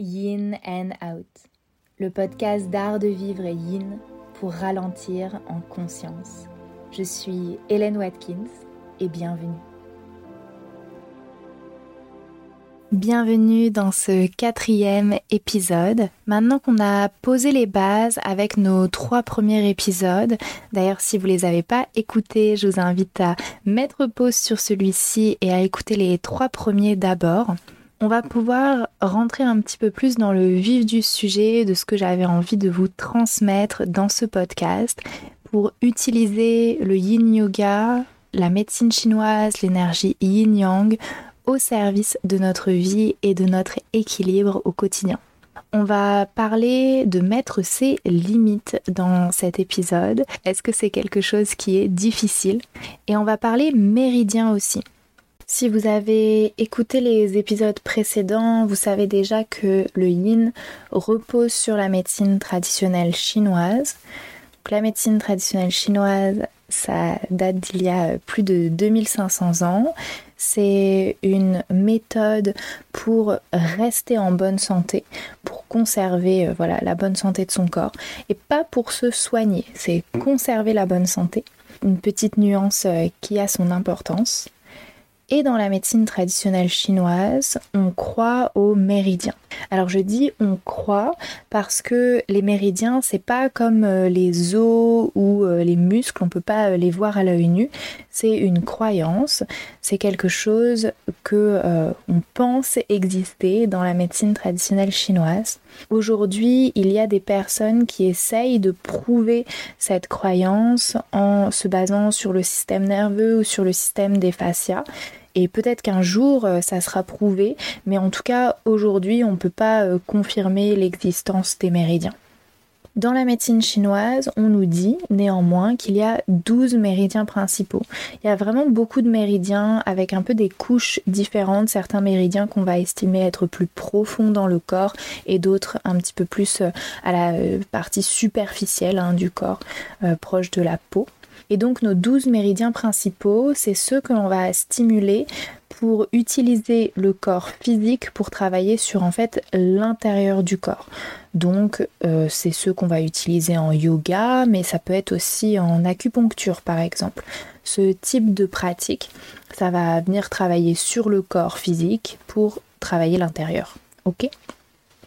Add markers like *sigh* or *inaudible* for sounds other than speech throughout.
Yin and Out, le podcast d'art de vivre yin pour ralentir en conscience. Je suis Hélène Watkins et bienvenue. Bienvenue dans ce quatrième épisode. Maintenant qu'on a posé les bases avec nos trois premiers épisodes, d'ailleurs si vous les avez pas écoutés, je vous invite à mettre pause sur celui-ci et à écouter les trois premiers d'abord. On va pouvoir rentrer un petit peu plus dans le vif du sujet, de ce que j'avais envie de vous transmettre dans ce podcast pour utiliser le yin yoga, la médecine chinoise, l'énergie yin yang au service de notre vie et de notre équilibre au quotidien. On va parler de mettre ses limites dans cet épisode. Est-ce que c'est quelque chose qui est difficile? Et on va parler méridien aussi. Si vous avez écouté les épisodes précédents, vous savez déjà que le yin repose sur la médecine traditionnelle chinoise. la médecine traditionnelle chinoise, ça date d'il y a plus de 2500 ans. C'est une méthode pour rester en bonne santé, pour conserver euh, voilà, la bonne santé de son corps et pas pour se soigner, c'est conserver la bonne santé. Une petite nuance euh, qui a son importance. Et dans la médecine traditionnelle chinoise, on croit aux méridiens. Alors je dis on croit parce que les méridiens, c'est pas comme euh, les os ou euh, les muscles, on peut pas euh, les voir à l'œil nu. C'est une croyance, c'est quelque chose que on pense exister dans la médecine traditionnelle chinoise. Aujourd'hui, il y a des personnes qui essayent de prouver cette croyance en se basant sur le système nerveux ou sur le système des fascias et peut-être qu'un jour euh, ça sera prouvé, mais en tout cas aujourd'hui on ne peut pas euh, confirmer l'existence des méridiens. Dans la médecine chinoise, on nous dit néanmoins qu'il y a 12 méridiens principaux. Il y a vraiment beaucoup de méridiens avec un peu des couches différentes, certains méridiens qu'on va estimer être plus profonds dans le corps et d'autres un petit peu plus euh, à la partie superficielle hein, du corps, proche de la peau. Et donc nos 12 méridiens principaux, c'est ceux que l'on va stimuler pour utiliser le corps physique pour travailler sur en fait l'intérieur du corps. Donc euh, c'est ceux qu'on va utiliser en yoga, mais ça peut être aussi en acupuncture par exemple. Ce type de pratique, ça va venir travailler sur le corps physique pour travailler l'intérieur. Ok?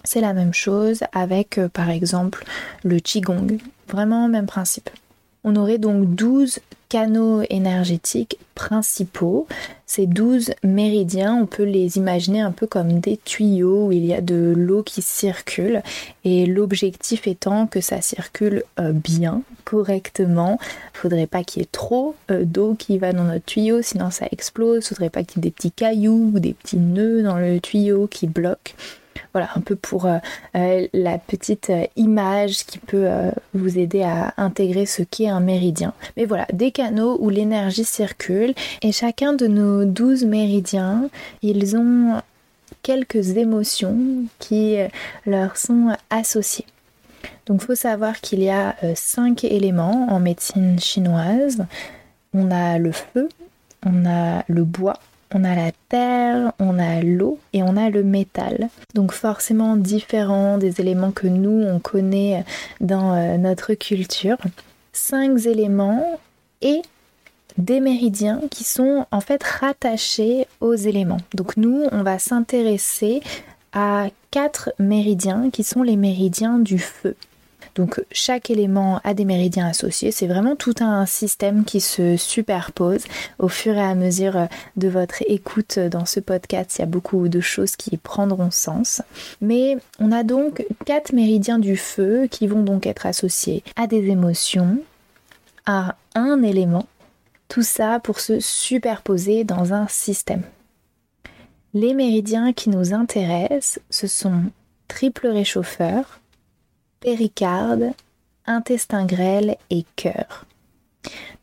C'est la même chose avec euh, par exemple le qigong. Vraiment même principe. On aurait donc 12 canaux énergétiques principaux. Ces 12 méridiens, on peut les imaginer un peu comme des tuyaux où il y a de l'eau qui circule et l'objectif étant que ça circule euh, bien, correctement. Il faudrait pas qu'il y ait trop euh, d'eau qui va dans notre tuyau, sinon ça explose. Il faudrait pas qu'il y ait des petits cailloux ou des petits nœuds dans le tuyau qui bloquent. Voilà, un peu pour euh, euh, la petite euh, image qui peut vous aider à intégrer ce qu'est un méridien. Mais voilà, des canaux où l'énergie circule et chacun de nos douze méridiens, ils ont quelques émotions qui leur sont associées. Donc il faut savoir qu'il y a cinq éléments en médecine chinoise. On a le feu, on a le bois, on a la terre, on a l'eau et on a le métal. Donc forcément différents des éléments que nous on connaît dans euh, notre culture. Cinq éléments et des méridiens qui sont en fait rattachés aux éléments. Donc nous on va s'intéresser à quatre méridiens qui sont les méridiens du feu. Donc chaque élément a des méridiens associés. C'est vraiment tout un système qui se superpose au fur et à mesure euh, de votre écoute dans ce podcast. Il y a beaucoup de choses qui prendront sens. Mais on a donc quatre méridiens du feu qui vont donc être associés à des émotions, à un élément. Tout ça pour se superposer dans un système. Les méridiens qui nous intéressent, ce sont triple réchauffeur, péricarde, intestin grêle et cœur.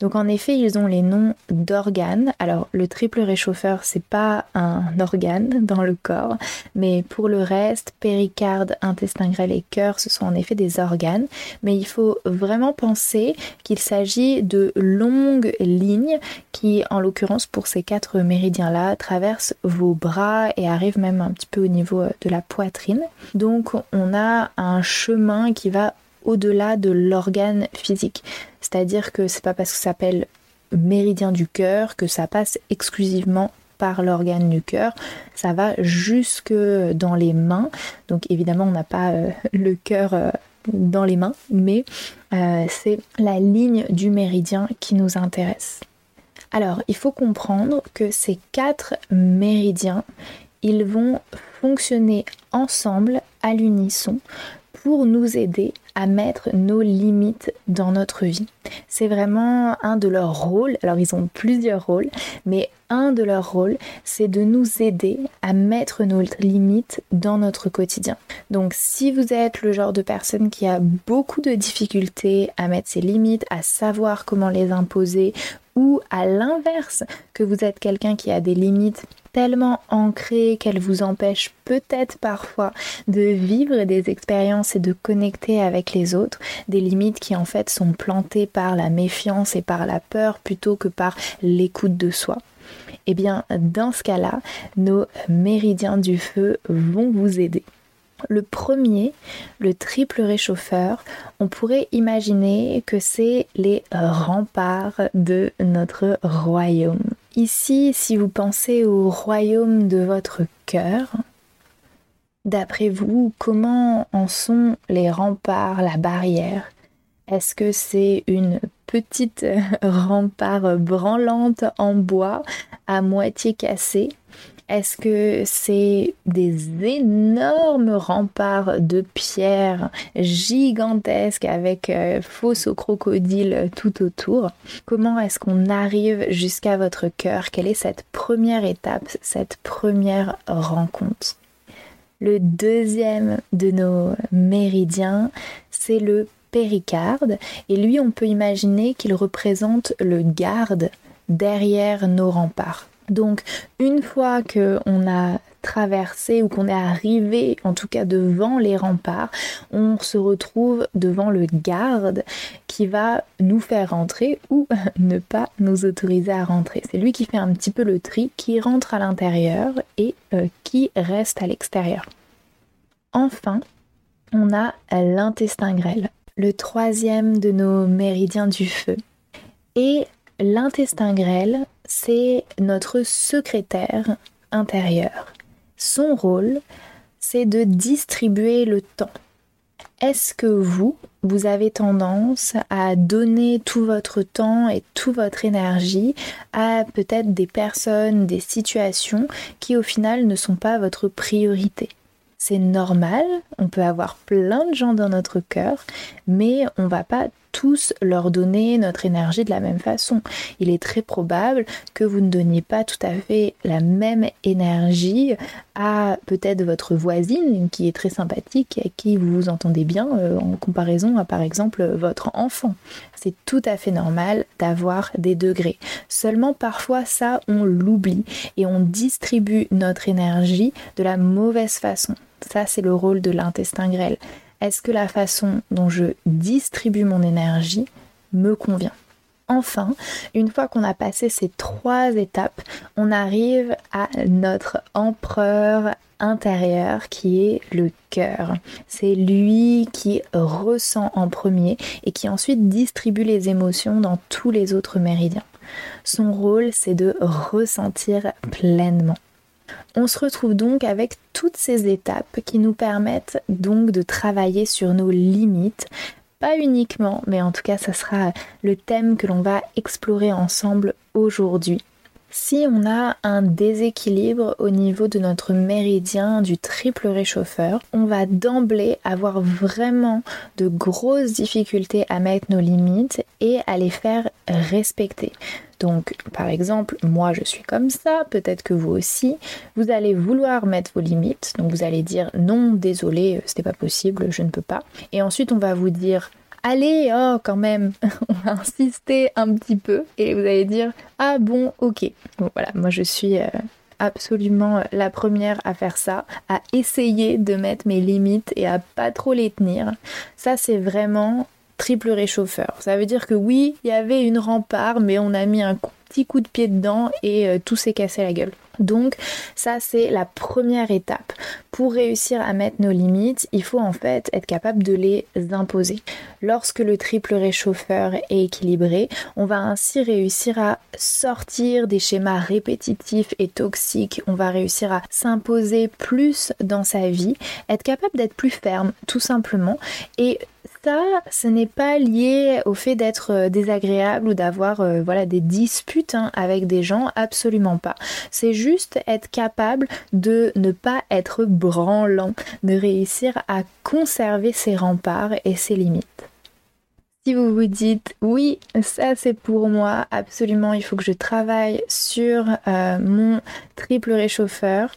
Donc en effet, ils ont les noms d'organes. Alors le triple réchauffeur, c'est pas un organe dans le corps, mais pour le reste, péricarde, intestin grêle et cœur, ce sont en effet des organes. Mais il faut vraiment penser qu'il s'agit de longues lignes qui, en l'occurrence pour ces quatre méridiens-là, traversent vos bras et arrivent même un petit peu au niveau de la poitrine. Donc on a un chemin qui va au-delà de l'organe physique. C'est-à-dire que c'est pas parce que ça s'appelle méridien du cœur que ça passe exclusivement par l'organe du cœur, ça va jusque dans les mains. Donc évidemment, on n'a pas euh, le cœur euh, dans les mains, mais euh, c'est la ligne du méridien qui nous intéresse. Alors, il faut comprendre que ces quatre méridiens, ils vont fonctionner ensemble à l'unisson pour nous aider à mettre nos limites dans notre vie. C'est vraiment un de leurs rôles. Alors ils ont plusieurs rôles, mais un de leurs rôles, c'est de nous aider à mettre nos limites dans notre quotidien. Donc si vous êtes le genre de personne qui a beaucoup de difficultés à mettre ses limites, à savoir comment les imposer, ou à l'inverse, que vous êtes quelqu'un qui a des limites tellement ancrées qu'elles vous empêchent peut-être parfois de vivre des expériences et de connecter avec les autres, des limites qui en fait sont plantées par la méfiance et par la peur plutôt que par l'écoute de soi. Eh bien, dans ce cas-là, nos méridiens du feu vont vous aider. Le premier, le triple réchauffeur, on pourrait imaginer que c'est les remparts de notre royaume. Ici, si vous pensez au royaume de votre cœur, d'après vous, comment en sont les remparts, la barrière? Est-ce que c'est une petite *laughs* rempart branlante en bois à moitié cassée? Est-ce que c'est des énormes remparts de pierre gigantesques avec euh, fosse au crocodile tout autour? Comment est-ce qu'on arrive jusqu'à votre cœur? Quelle est cette première étape, cette première rencontre? Le deuxième de nos méridiens, c'est le péricarde et lui on peut imaginer qu'il représente le garde derrière nos remparts. Donc une fois qu'on a traversé ou qu'on est arrivé en tout cas devant les remparts, on se retrouve devant le garde qui va nous faire rentrer ou *laughs* ne pas nous autoriser à rentrer. C'est lui qui fait un petit peu le tri, qui rentre à l'intérieur et euh, qui reste à l'extérieur. Enfin, on a l'intestin grêle, le troisième de nos méridiens du feu. Et l'intestin grêle, c'est notre secrétaire intérieur. Son rôle, c'est de distribuer le temps. Est-ce que vous, vous avez tendance à donner tout votre temps et toute votre énergie à peut-être des personnes, des situations qui au final ne sont pas votre priorité? C'est normal, on peut avoir plein de gens dans notre cœur, mais on va pas tous leur donner notre énergie de la même façon. Il est très probable que vous ne donniez pas tout à fait la même énergie à peut-être votre voisine qui est très sympathique et à qui vous vous entendez bien euh, en comparaison à par exemple votre enfant. C'est tout à fait normal d'avoir des degrés. Seulement parfois ça on l'oublie et on distribue notre énergie de la mauvaise façon. Ça c'est le rôle de l'intestin grêle. Est-ce que la façon dont je distribue mon énergie me convient? Enfin, une fois qu'on a passé ces trois étapes, on arrive à notre empereur intérieur qui est le cœur. C'est lui qui ressent en premier et qui ensuite distribue les émotions dans tous les autres méridiens. Son rôle, c'est de ressentir pleinement. On se retrouve donc avec toutes ces étapes qui nous permettent donc de travailler sur nos limites, pas uniquement, mais en tout cas ça sera le thème que l'on va explorer ensemble aujourd'hui. Si on a un déséquilibre au niveau de notre méridien du triple réchauffeur, on va d'emblée avoir vraiment de grosses difficultés à mettre nos limites et à les faire respecter. Donc, par exemple, moi je suis comme ça, peut-être que vous aussi, vous allez vouloir mettre vos limites, donc vous allez dire non, désolé, euh, c'était pas possible, je ne peux pas. Et ensuite, on va vous dire allez, oh quand même, *laughs* on va insister un petit peu et vous allez dire ah bon, ok. Bon voilà, moi je suis euh, absolument la première à faire ça, à essayer de mettre mes limites et à pas trop les tenir. Ça c'est vraiment triple réchauffeur. Ça veut dire que oui, il y avait une rempart, mais on a mis un petit coup de pied dedans et euh, tout s'est cassé la gueule. Donc ça c'est la première étape. Pour réussir à mettre nos limites, il faut en fait être capable de les imposer. Lorsque le triple réchauffeur est équilibré, on va ainsi réussir à sortir des schémas répétitifs et toxiques, on va réussir à s'imposer plus dans sa vie, être capable d'être plus ferme tout simplement et ça, ce n'est pas lié au fait d'être euh, désagréable ou d'avoir euh, voilà des disputes hein, avec des gens, absolument pas. C'est juste être capable de ne pas être branlant, de réussir à conserver ses remparts et ses limites. Si vous vous dites oui, ça c'est pour moi, absolument, il faut que je travaille sur euh, mon triple réchauffeur,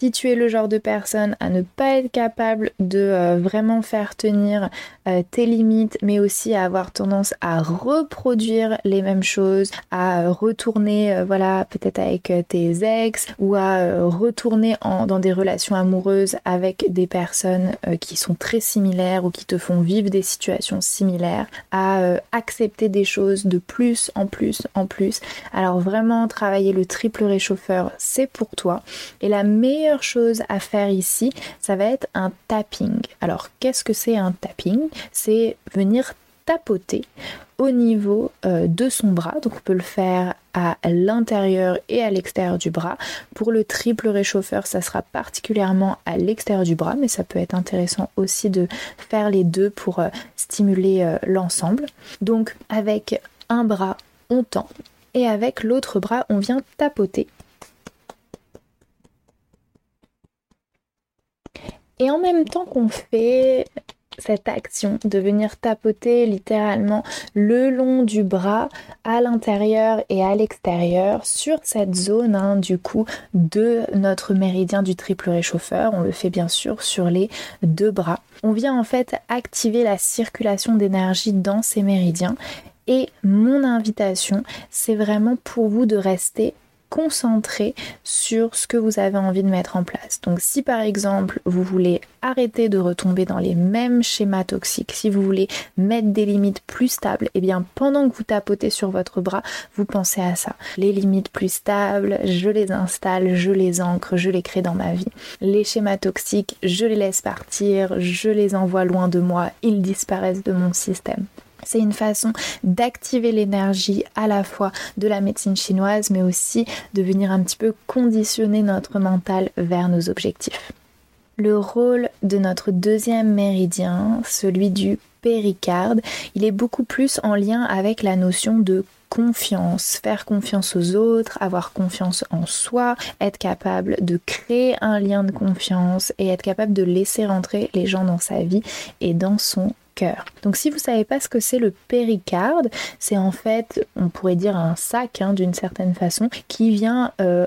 si tu es le genre de personne à ne pas être capable de euh, vraiment faire tenir euh, tes limites, mais aussi à avoir tendance à reproduire les mêmes choses, à euh, retourner, voilà, peut-être avec tes ex, ou à retourner dans des relations amoureuses avec des personnes qui sont très similaires ou qui te font vivre des situations similaires, à accepter des choses de plus en plus en plus. Alors vraiment, travailler le triple réchauffeur, c'est pour toi. Et la chose à faire ici, ça va être un tapping. Alors, qu'est-ce que c'est un tapping? C'est venir tapoter au niveau euh, de son bras. Donc on peut le faire à l'intérieur et à l'extérieur du bras. Pour le triple réchauffeur, ça sera particulièrement à l'extérieur du bras, mais ça peut être intéressant aussi de faire les deux pour euh, stimuler euh, l'ensemble. Donc avec un bras, on tend et avec l'autre bras, on vient tapoter Et en même temps qu'on fait cette action de venir tapoter littéralement le long du bras à l'intérieur et à l'extérieur sur cette zone hein, du coup de notre méridien du triple réchauffeur. On le fait bien sûr sur les deux bras. On vient en fait activer la circulation d'énergie dans ces méridiens et mon invitation, c'est vraiment pour vous de rester concentrer sur ce que vous avez envie de mettre en place. Donc si par exemple vous voulez arrêter de retomber dans les mêmes schémas toxiques, si vous voulez mettre des limites plus stables, et eh bien pendant que vous tapotez sur votre bras, vous pensez à ça. Les limites plus stables, je les installe, je les ancre, je les crée dans ma vie. Les schémas toxiques, je les laisse partir, je les envoie loin de moi, ils disparaissent de mon système. C'est une façon d'activer l'énergie à la fois de la médecine chinoise, mais aussi de venir un petit peu conditionner notre mental vers nos objectifs. Le rôle de notre deuxième méridien, celui du péricarde, il est beaucoup plus en lien avec la notion de confiance, faire confiance aux autres, avoir confiance en soi, être capable de créer un lien de confiance et être capable de laisser rentrer les gens dans sa vie et dans son donc si vous ne savez pas ce que c'est le péricarde, c'est en fait, on pourrait dire un sac hein, d'une certaine façon, qui vient euh,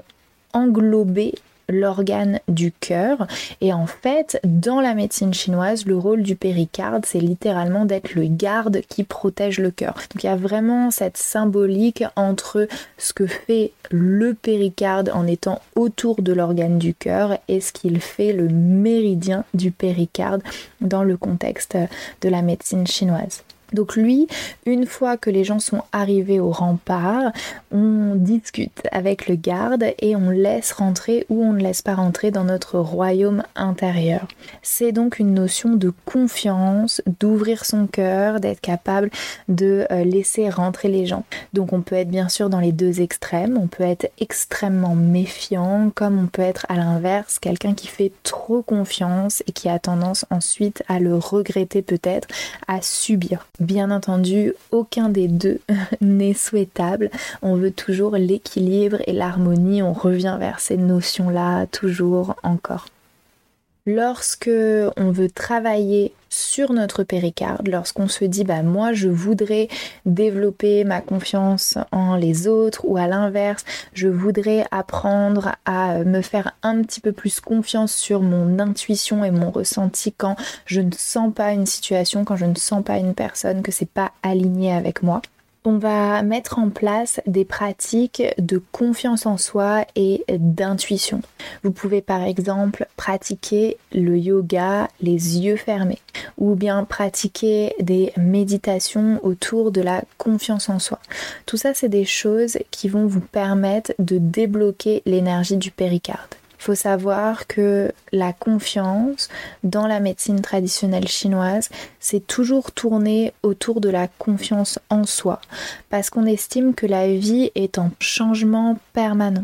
englober l'organe du cœur. Et en fait, dans la médecine chinoise, le rôle du péricarde, c'est littéralement d'être le garde qui protège le cœur. Donc il y a vraiment cette symbolique entre ce que fait le péricarde en étant autour de l'organe du cœur et ce qu'il fait le méridien du péricarde dans le contexte de la médecine chinoise. Donc lui, une fois que les gens sont arrivés au rempart, on discute avec le garde et on laisse rentrer ou on ne laisse pas rentrer dans notre royaume intérieur. C'est donc une notion de confiance, d'ouvrir son cœur, d'être capable de euh, laisser rentrer les gens. Donc on peut être bien sûr dans les deux extrêmes, on peut être extrêmement méfiant comme on peut être à l'inverse, quelqu'un qui fait trop confiance et qui a tendance ensuite à le regretter peut-être, à subir. Bien entendu, aucun des deux *laughs* n'est souhaitable. On veut toujours l'équilibre et l'harmonie. On revient vers ces notions-là toujours encore. Lorsque on veut travailler sur notre péricarde, lorsqu'on se dit bah moi je voudrais développer ma confiance en les autres ou à l'inverse, je voudrais apprendre à me faire un petit peu plus confiance sur mon intuition et mon ressenti quand je ne sens pas une situation, quand je ne sens pas une personne que c'est pas aligné avec moi on va mettre en place des pratiques de confiance en soi et d'intuition. Vous pouvez par exemple pratiquer le yoga les yeux fermés ou bien pratiquer des méditations autour de la confiance en soi. Tout ça, c'est des choses qui vont vous permettre de débloquer l'énergie du péricarde. Faut savoir que la confiance dans la médecine traditionnelle chinoise, c'est toujours tourné autour de la confiance en soi, parce qu'on estime que la vie est en changement permanent.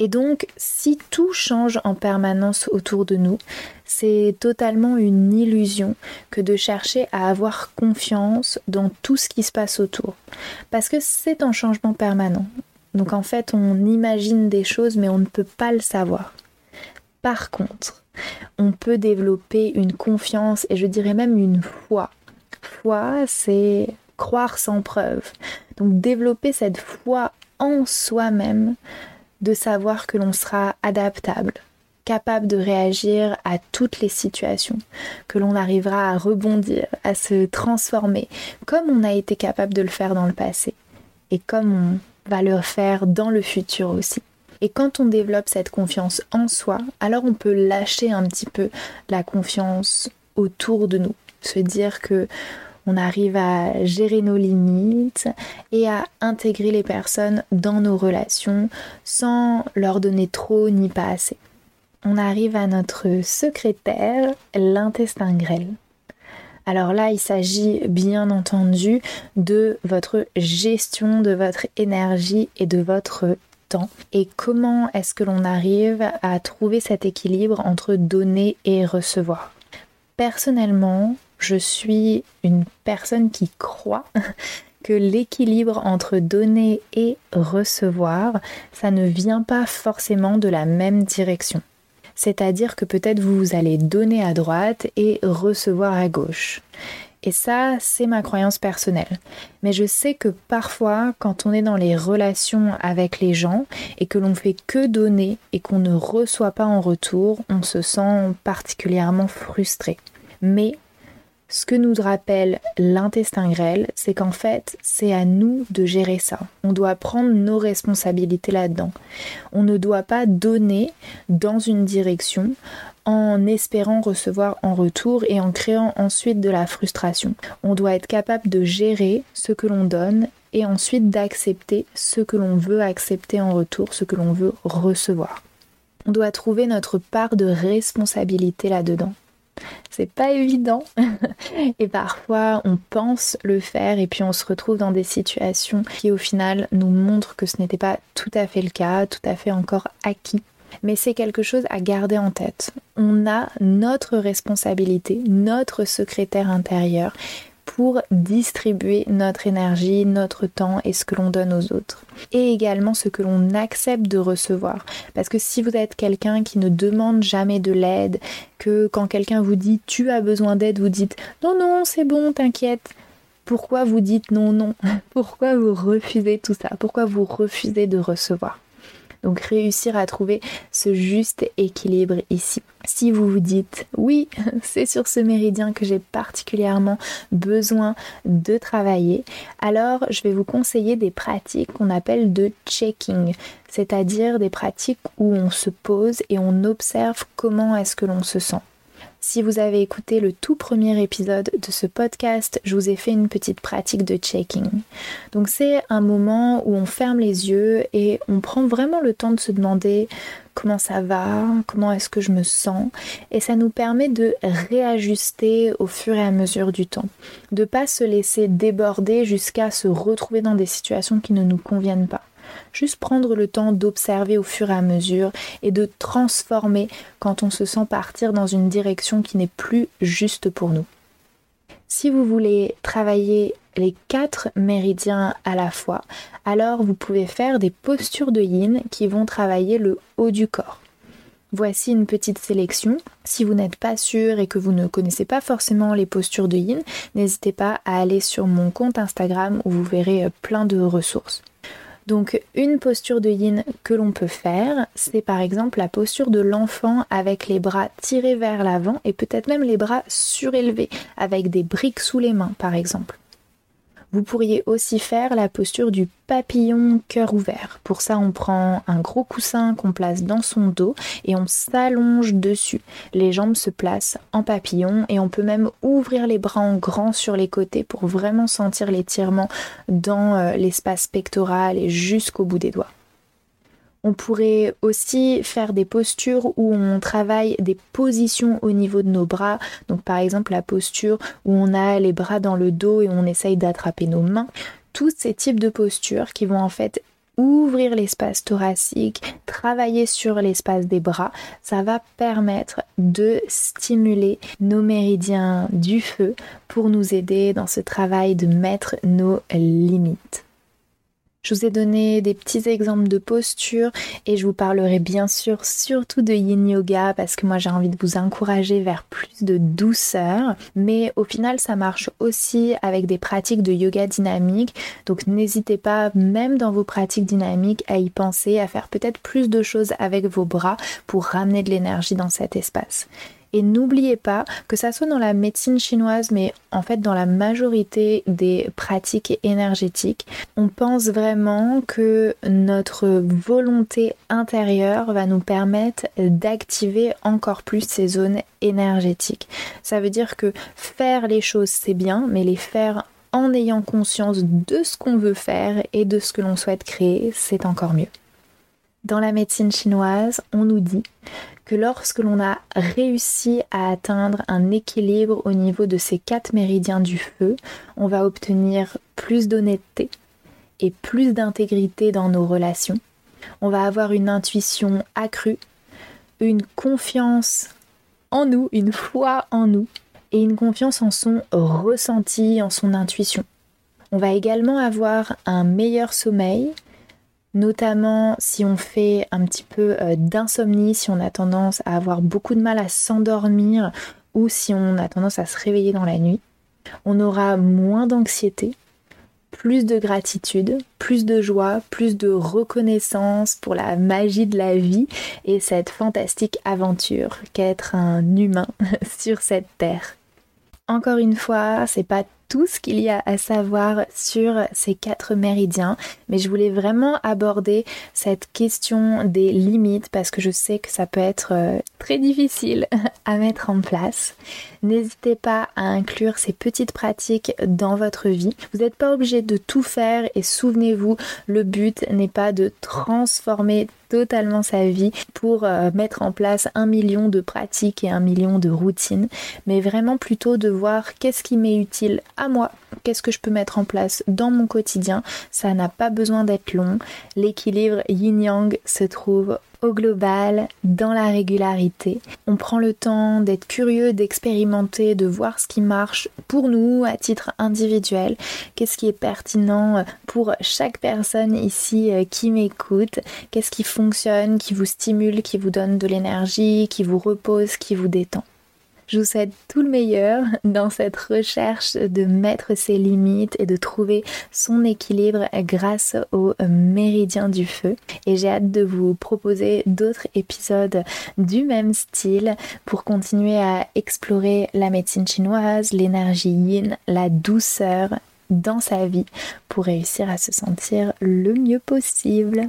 Et donc, si tout change en permanence autour de nous, c'est totalement une illusion que de chercher à avoir confiance dans tout ce qui se passe autour. Parce que c'est un changement permanent. Donc en fait, on imagine des choses, mais on ne peut pas le savoir. Par contre, on peut développer une confiance et je dirais même une foi. Foi, c'est croire sans preuve. Donc développer cette foi en soi-même, de savoir que l'on sera adaptable, capable de réagir à toutes les situations, que l'on arrivera à rebondir, à se transformer, comme on a été capable de le faire dans le passé, et comme on va le faire dans le futur aussi. Et quand on développe cette confiance en soi, alors on peut lâcher un petit peu la confiance autour de nous, se dire que on arrive à gérer nos limites et à intégrer les personnes dans nos relations sans leur donner trop ni pas assez. On arrive à notre secrétaire, l'intestin grêle. Alors là, il s'agit bien entendu de votre gestion de votre énergie et de votre temps et comment est-ce que l'on arrive à trouver cet équilibre entre donner et recevoir? Personnellement, je suis une personne qui croit *laughs* que l'équilibre entre donner et recevoir, ça ne vient pas forcément de la même direction c'est-à-dire que peut-être vous allez donner à droite et recevoir à gauche. Et ça, c'est ma croyance personnelle. Mais je sais que parfois, quand on est dans les relations avec les gens et que l'on fait que donner et qu'on ne reçoit pas en retour, on se sent particulièrement frustré. Mais ce que nous rappelle l'intestin grêle, c'est qu'en fait, c'est à nous de gérer ça. On doit prendre nos responsabilités là-dedans. On ne doit pas donner dans une direction en espérant recevoir en retour et en créant ensuite de la frustration. On doit être capable de gérer ce que l'on donne et ensuite d'accepter ce que l'on veut accepter en retour, ce que l'on veut recevoir. On doit trouver notre part de responsabilité là-dedans. C'est pas évident *laughs* et parfois on pense le faire et puis on se retrouve dans des situations qui au final nous montrent que ce n'était pas tout à fait le cas, tout à fait encore acquis. Mais c'est quelque chose à garder en tête. On a notre responsabilité, notre secrétaire intérieur pour distribuer notre énergie, notre temps et ce que l'on donne aux autres. Et également ce que l'on accepte de recevoir. Parce que si vous êtes quelqu'un qui ne demande jamais de l'aide, que quand quelqu'un vous dit tu as besoin d'aide, vous dites non, non, c'est bon, t'inquiète. Pourquoi vous dites non, non *laughs* Pourquoi vous refusez tout ça? Pourquoi vous refusez de recevoir? Donc réussir à trouver ce juste équilibre ici. Si vous vous dites oui, *laughs* c'est sur ce méridien que j'ai particulièrement besoin de travailler, alors je vais vous conseiller des pratiques qu'on appelle de checking, c'est-à-dire des pratiques où on se pose et on observe comment est-ce que l'on se sent. Si vous avez écouté le tout premier épisode de ce podcast, je vous ai fait une petite pratique de checking. Donc c'est un moment où on ferme les yeux et on prend vraiment le temps de se demander comment ça va, comment est-ce que je me sens et ça nous permet de réajuster au fur et à mesure du temps, de pas se laisser déborder jusqu'à se retrouver dans des situations qui ne nous conviennent pas. Juste prendre le temps d'observer au fur et à mesure et de transformer quand on se sent partir dans une direction qui n'est plus juste pour nous. Si vous voulez travailler les quatre méridiens à la fois, alors vous pouvez faire des postures de yin qui vont travailler le haut du corps. Voici une petite sélection. Si vous n'êtes pas sûr et que vous ne connaissez pas forcément les postures de yin, n'hésitez pas à aller sur mon compte Instagram où vous verrez euh, plein de ressources. Donc une posture de yin que l'on peut faire, c'est par exemple la posture de l'enfant avec les bras tirés vers l'avant et peut-être même les bras surélevés avec des briques sous les mains par exemple. Vous pourriez aussi faire la posture du papillon cœur ouvert. Pour ça, on prend un gros coussin qu'on place dans son dos et on s'allonge dessus. Les jambes se placent en papillon et on peut même ouvrir les bras en grand sur les côtés pour vraiment sentir l'étirement dans euh, l'espace pectoral et jusqu'au bout des doigts. On pourrait aussi faire des postures où on travaille des positions au niveau de nos bras. Donc par exemple la posture où on a les bras dans le dos et on essaye d'attraper nos mains. Tous ces types de postures qui vont en fait ouvrir l'espace thoracique, travailler sur l'espace des bras, ça va permettre de stimuler nos méridiens du feu pour nous aider dans ce travail de mettre nos limites. Je vous ai donné des petits exemples de postures et je vous parlerai bien sûr surtout de yin yoga parce que moi j'ai envie de vous encourager vers plus de douceur. Mais au final ça marche aussi avec des pratiques de yoga dynamique. Donc n'hésitez pas même dans vos pratiques dynamiques à y penser, à faire peut-être plus de choses avec vos bras pour ramener de l'énergie dans cet espace. Et n'oubliez pas que ça soit dans la médecine chinoise, mais en fait dans la majorité des pratiques énergétiques, on pense vraiment que notre volonté intérieure va nous permettre d'activer encore plus ces zones énergétiques. Ça veut dire que faire les choses c'est bien, mais les faire en ayant conscience de ce qu'on veut faire et de ce que l'on souhaite créer, c'est encore mieux. Dans la médecine chinoise, on nous dit que lorsque l'on a réussi à atteindre un équilibre au niveau de ces quatre méridiens du feu, on va obtenir plus d'honnêteté et plus d'intégrité dans nos relations. On va avoir une intuition accrue, une confiance en nous, une foi en nous et une confiance en son ressenti, en son intuition. On va également avoir un meilleur sommeil, notamment si on fait un petit peu euh, d'insomnie, si on a tendance à avoir beaucoup de mal à s'endormir ou si on a tendance à se réveiller dans la nuit. On aura moins d'anxiété, plus de gratitude, plus de joie, plus de reconnaissance pour la magie de la vie et cette fantastique aventure qu'être un humain *laughs* sur cette terre. Encore une fois, c'est pas tout ce qu'il y a à savoir sur ces quatre méridiens, mais je voulais vraiment aborder cette question des limites parce que je sais que ça peut être euh, très difficile *laughs* à mettre en place. N'hésitez pas à inclure ces petites pratiques dans votre vie. Vous n'êtes pas obligé de tout faire et souvenez-vous, le but n'est pas de transformer totalement sa vie pour euh, mettre en place un million de pratiques et un million de routines, mais vraiment plutôt de voir qu'est-ce qui m'est utile à moi, qu'est-ce que je peux mettre en place dans mon quotidien. Ça n'a pas besoin d'être long. L'équilibre yin-yang se trouve au global, dans la régularité. On prend le temps d'être curieux, d'expérimenter, de voir ce qui marche pour nous à titre individuel, qu'est-ce qui est pertinent pour chaque personne ici euh, qui m'écoute, qu'est-ce qui fonctionne, qui vous stimule, qui vous donne de l'énergie, qui vous repose, qui vous détend? Je vous souhaite tout le meilleur dans cette recherche de mettre ses limites et de trouver son équilibre grâce au méridien du feu. Et j'ai hâte de vous proposer d'autres épisodes du même style pour continuer à explorer la médecine chinoise, l'énergie yin, la douceur dans sa vie pour réussir à se sentir le mieux possible.